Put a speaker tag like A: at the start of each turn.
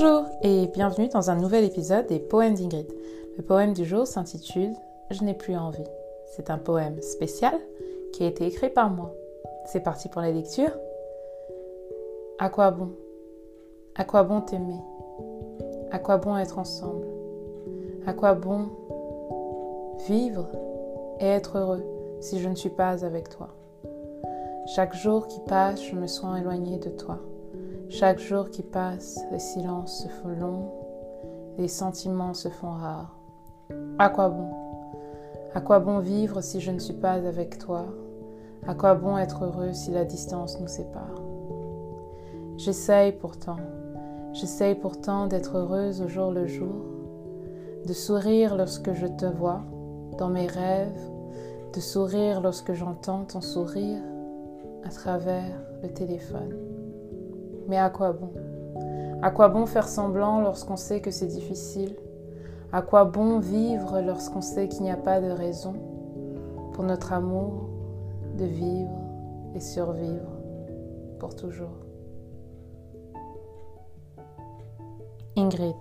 A: Bonjour et bienvenue dans un nouvel épisode des Poèmes d'Ingrid. Le poème du jour s'intitule Je n'ai plus envie. C'est un poème spécial qui a été écrit par moi. C'est parti pour la lecture. À quoi bon? À quoi bon t'aimer? À quoi bon être ensemble? À quoi bon vivre et être heureux si je ne suis pas avec toi? Chaque jour qui passe, je me sens éloignée de toi. Chaque jour qui passe, les silences se font longs, les sentiments se font rares. À quoi bon? À quoi bon vivre si je ne suis pas avec toi? À quoi bon être heureux si la distance nous sépare? J'essaye pourtant, j'essaye pourtant d'être heureuse au jour le jour, de sourire lorsque je te vois dans mes rêves, de sourire lorsque j'entends ton sourire à travers le téléphone. Mais à quoi bon? À quoi bon faire semblant lorsqu'on sait que c'est difficile? À quoi bon vivre lorsqu'on sait qu'il n'y a pas de raison pour notre amour de vivre et survivre pour toujours? Ingrid